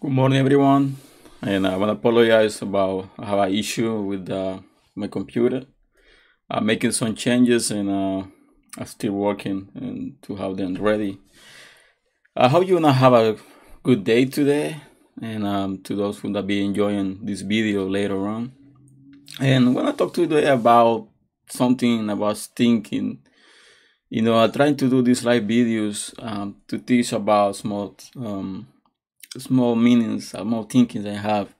Good morning, everyone. And I want to apologize about I have an issue with uh, my computer. I'm making some changes and uh, I'm still working and to have them ready. I hope you're gonna have a good day today. And um, to those who will be enjoying this video later on. And I want to talk today about something about thinking. You know, I'm trying to do these live videos um, to teach about small um, small meanings, small thinkings I have.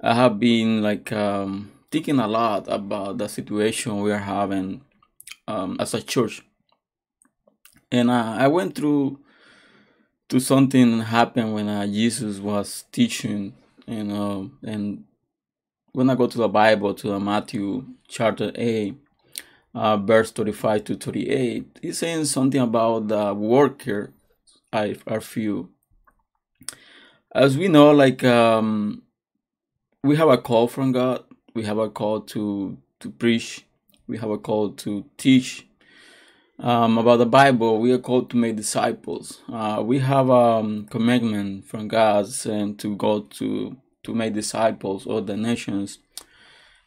I have been like um, thinking a lot about the situation we are having um, as a church, and uh, I went through to something happened when uh, Jesus was teaching, you know, and when I go to the Bible to the Matthew chapter eight. Uh, verse 35 to 38 he's saying something about the worker I are few as we know like um we have a call from god. We have a call to to preach. We have a call to teach um, about the bible. We are called to make disciples. Uh, we have a um, from god and to go to to make disciples of the nations.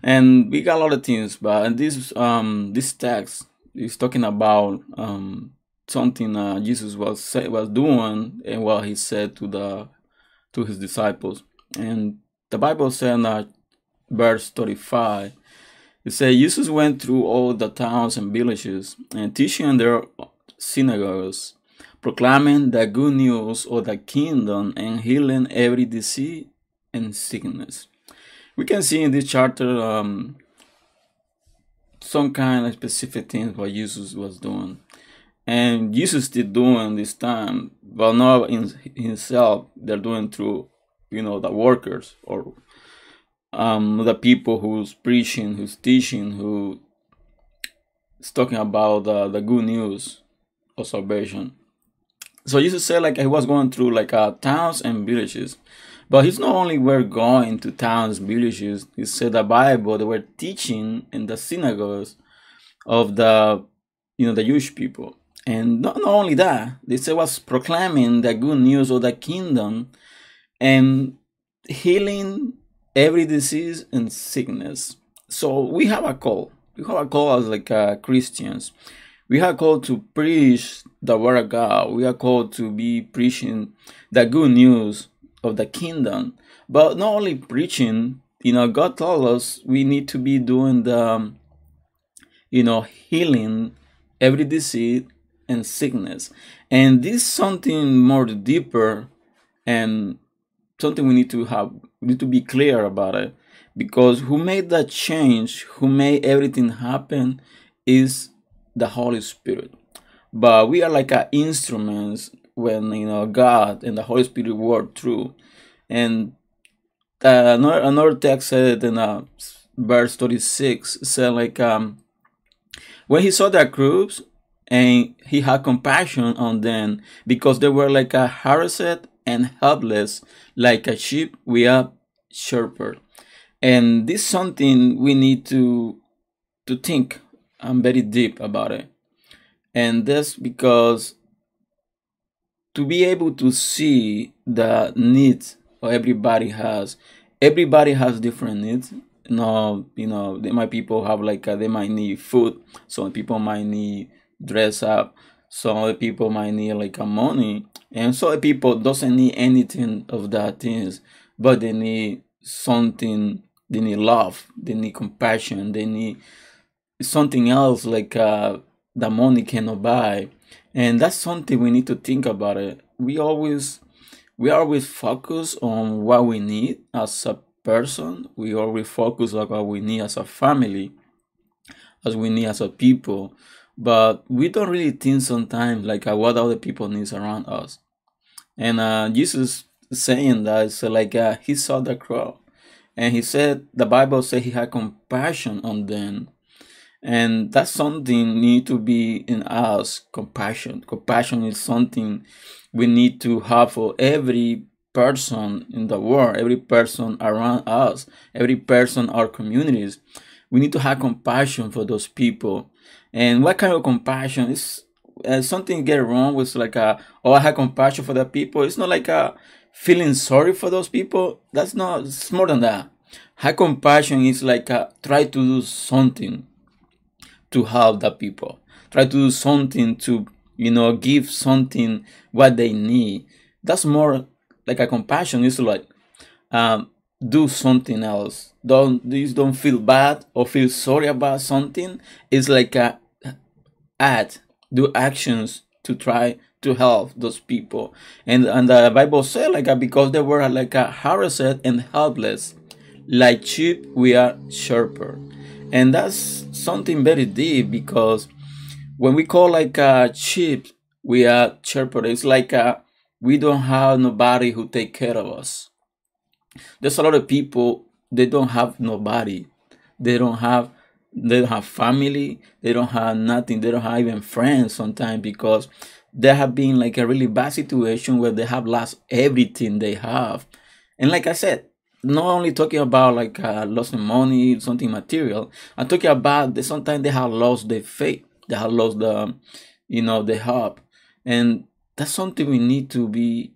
And we got a lot of things but this um this text is talking about um something uh, jesus was say, was doing and what he said to the to his disciples. And the Bible says in uh, verse 35, it says, Jesus went through all the towns and villages and teaching in their synagogues, proclaiming the good news of the kingdom and healing every disease and sickness. We can see in this chapter um, some kind of specific things what Jesus was doing. And Jesus still doing this time, but not in himself. They're doing through, you know, the workers or um, the people who's preaching, who's teaching, who is talking about the, the good news of salvation. So Jesus said like he was going through like uh, towns and villages. But he's not only were going to towns, villages, he said the Bible, they were teaching in the synagogues of the you know the Jewish people. And not, only that, this was proclaiming the good news of the kingdom and healing every disease and sickness. So we have a call. We have a call as like uh, Christians. We are called to preach the word of God. We are called to be preaching the good news of the kingdom. But not only preaching, you know, God told us we need to be doing the, you know, healing every disease and sickness. And this is something more deeper and something we need to have we need to be clear about it because who made that change, who made everything happen is the Holy Spirit. But we are like instruments when you know God and the Holy Spirit work through. And uh, another, another text said in uh, verse 36 said like um when he saw that groups and he had compassion on them because they were like a harassed and helpless, like a sheep without shepherd. And this is something we need to to think and very deep about it. And that's because to be able to see the needs everybody has, everybody has different needs. You know, you know, might people have like they might need food. Some people might need dress up. Some other people might need like a money, and some people doesn't need anything of that things, but they need something. They need love. They need compassion. They need something else like uh, the money cannot buy, and that's something we need to think about. It. We always we always focus on what we need as a person. We always focus on what we need as a family, as we need as a people but we don't really think sometimes like uh, what other people needs around us. And uh, jesus saying that so like uh, he saw the crowd and he said the bible said he had compassion on them. And that's something need to be in us compassion. Compassion is something we need to have for every person in the world every person around us every person our communities we need to have compassion for those people and what kind of compassion is uh, something get wrong with like a oh I have compassion for the people. It's not like a feeling sorry for those people. That's not. It's more than that. High compassion is like a, try to do something to help the people. Try to do something to you know give something what they need. That's more like a compassion. Is like um, do something else. Don't just don't feel bad or feel sorry about something. It's like a add do actions to try to help those people. And and the Bible said like because they were like a harassed and helpless, like sheep we are sharper. And that's something very deep because when we call like a sheep we are sharper. It's like a we don't have nobody who take care of us there's a lot of people they don't have nobody. They don't have they don't have family. They don't have nothing. They don't have even friends sometimes because they have been like a really bad situation where they have lost everything they have. And like i said not only talking about like uh, losing money something material i'm talking about that sometimes they have lost their faith. They have lost the you know the hope. And that's something we need to be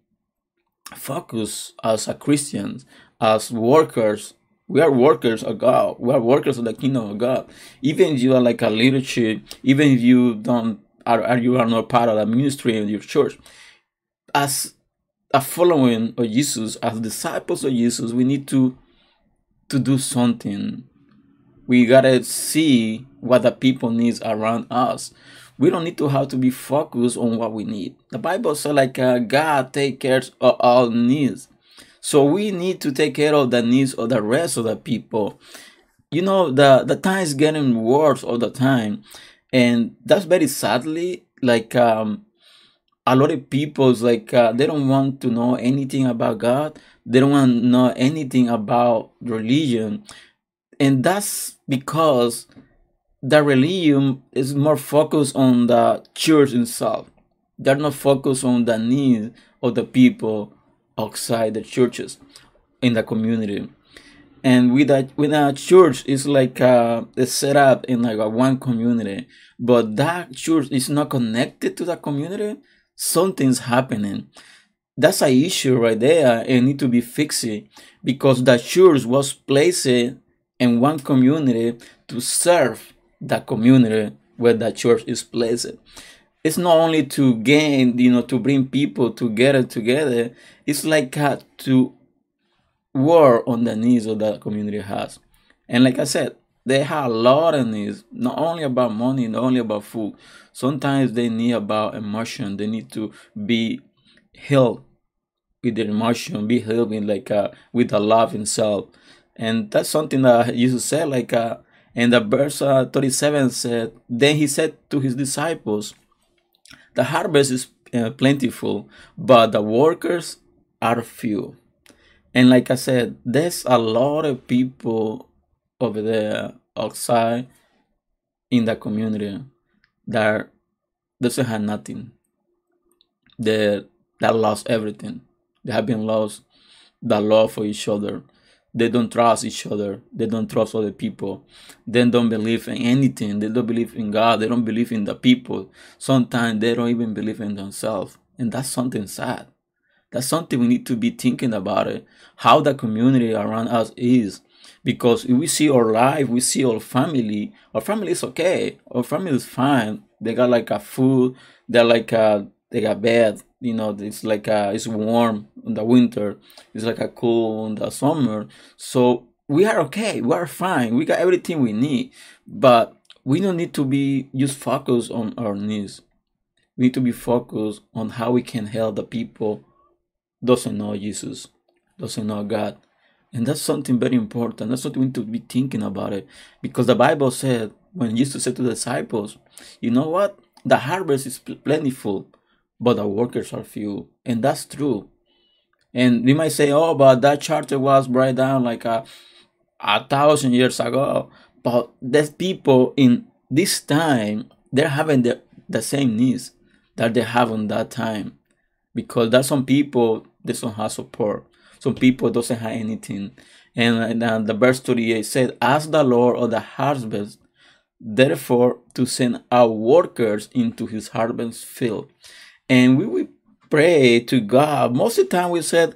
focus as a Christians, as workers. We are workers of God. We are workers of the kingdom of God. Even if you are like a leadership, even if you don't are, you are not part of the ministry in your church, as a following of Jesus, as disciples of Jesus, we need to to do something. We gotta see what the people needs around us we don't need to have to be focused on what we need. The Bible says like uh, God take care of all needs. So we need to take care of the needs of the rest of the people. You know, the, the time is getting worse all the time. And that's very sadly, like um a lot of people's like uh, they don't want to know anything about God. They don't want to know anything about religion. And that's because the religion is more focused on the church itself. They're not focused on the needs of the people outside the churches in the community. And with that, with a church, it's like uh, it's set up in like a one community, but that church is not connected to the community. Something's happening. That's an issue right there, and need to be fixed because the church was placed in one community to serve the community where the church is placed. It's not only to gain, you know, to bring people together together. It's like uh, to work on the needs of that community has. And like I said, they have a lot of needs, not only about money, not only about food. Sometimes they need about emotion. They need to be healed with their emotion, be healed with like uh, with the love itself. And that's something that Jesus said, like uh, and the verse uh, 37 said, Then he said to his disciples, The harvest is uh, plentiful, but the workers are few. And like I said, there's a lot of people over there outside in the community that doesn't have nothing. They that lost everything. They have been lost the love for each other they don't trust each other. They don't trust other people. They don't believe in anything. They don't believe in god. They don't believe in the people. Sometimes they don't even believe in themselves. And that's something sad. That's something we need to be thinking about it how the community around us is. Because we see our life we see our family our family is okay. Our family is fine. They got like a food. They're like a they got bed you know it's like a, it's warm in the winter it's like a cool in the summer. So we are okay we are fine we got everything we need but we don't need to be just focused on our needs. We need to be focused on how we can help the people doesn't know jesus doesn't know god. And that's something very important that's something we need to be thinking about it. Because the bible said when jesus said to the disciples you know what? The harvest is plentiful but the workers are few. And that's true. And we might say, oh, but that charter was brought down like a, a thousand years ago. But there's people in this time, they're having the, the same needs that they have on that time. Because there's some people they don't have support. Some people doesn't have anything. And, and the verse 38 said, As the Lord of the harvest therefore to send out workers into his harvest field. And we will pray to God. Most of the time we said,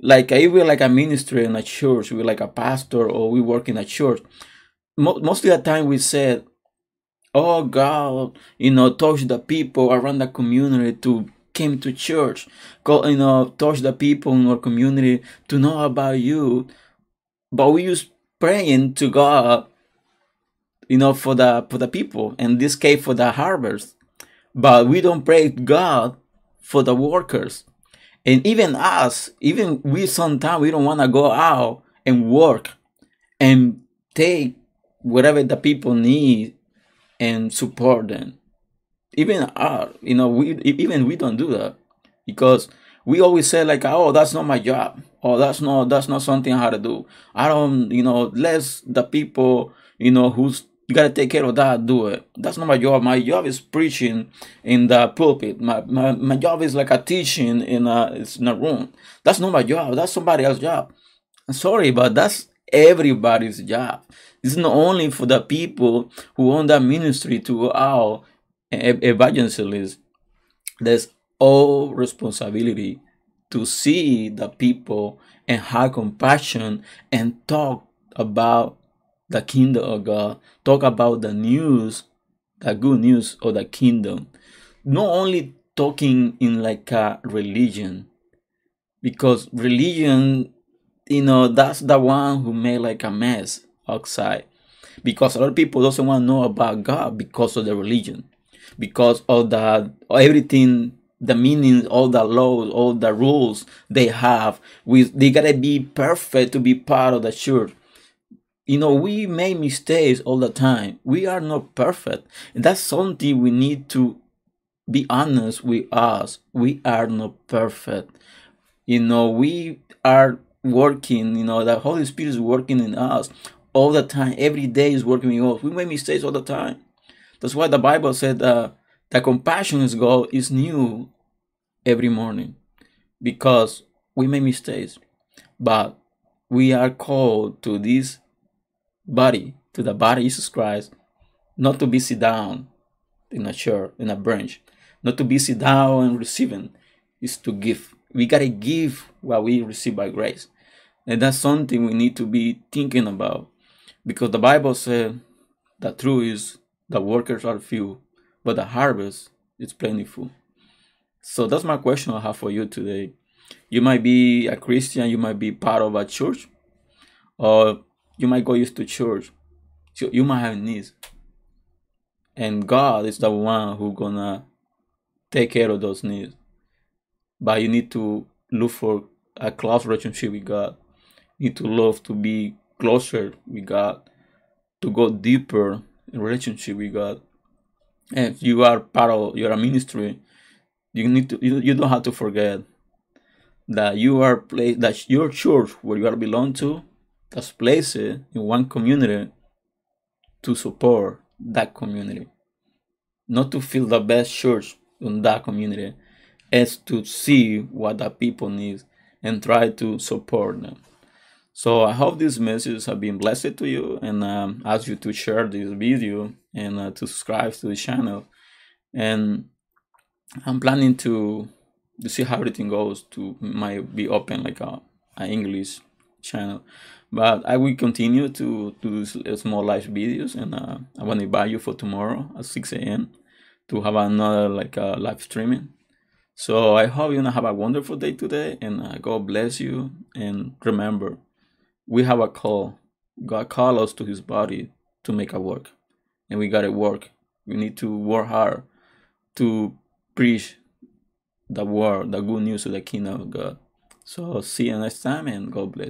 like if we're like a ministry in a church, we're like a pastor or we work in a church. Most of the time we said, Oh God, you know, touch the people around the community to came to church. Go, you know, touch the people in our community to know about you. But we use praying to God you know, for the for the people, and this case for the harvest. But we don't pray God for the workers. And even us, even we sometimes we don't want to go out and work and take whatever the people need and support them. Even our, you know, we even we don't do that because we always say like, oh, that's not my job. Oh, that's not that's not something I have to do. I don't, you know, let the people, you know, who's you gotta take care of that, do it. That's not my job. My job is preaching in the pulpit. My my, my job is like a teaching in a, in a room. That's not my job. That's somebody else's job. I'm sorry, but that's everybody's job. It's not only for the people who own that ministry to go out and evangelize. There's all responsibility to see the people and have compassion and talk about the kingdom of God, talk about the news, the good news of the kingdom. Not only talking in like a religion, because religion, you know, that's the one who made like a mess outside. Because a lot of people doesn't want to know about God because of the religion, because of the everything the meanings, all the laws, all the rules they have. We they gotta be perfect to be part of the church you know we make mistakes all the time. We are not perfect. And that's something we need to be honest with us. We are not perfect. You know we are working you know the holy spirit is working in us all the time. Every day is working in us. We make mistakes all the time. That's why the bible said uh, the compassion is god is new every morning because we make mistakes. But we are called to this body, to the body Jesus Christ, not to be sit down in a chair, in a branch, not to be sit down and receiving, is to give. We gotta give what we receive by grace. And that's something we need to be thinking about. Because the Bible said the truth is the workers are few, but the harvest is plentiful. So that's my question I have for you today. You might be a Christian, you might be part of a church, or you might go used to church. So you might have needs. And God is the one who gonna take care of those needs. But you need to look for a close relationship with God. You need to love to be closer with God, to go deeper in relationship with God. And if you are part of your ministry, you need to you, you don't have to forget that you are place that your church where you are belong to that's placed in one community to support that community. Not to feel the best church in that community, is to see what the people need and try to support them. So I hope these messages have been blessed to you and um, ask you to share this video and uh, to subscribe to the channel. And I'm planning to to see how everything goes to might be open like a, a English channel but I will continue to, to do small live videos and uh, I want to invite you for tomorrow at 6 a.m. to have another like uh, live streaming. So I hope you're gonna have a wonderful day today and uh, God bless you. And remember, we have a call. God called us to his body to make a work. And we gotta work. We need to work hard to preach the word, the good news of the kingdom of God. So see you next time and God bless.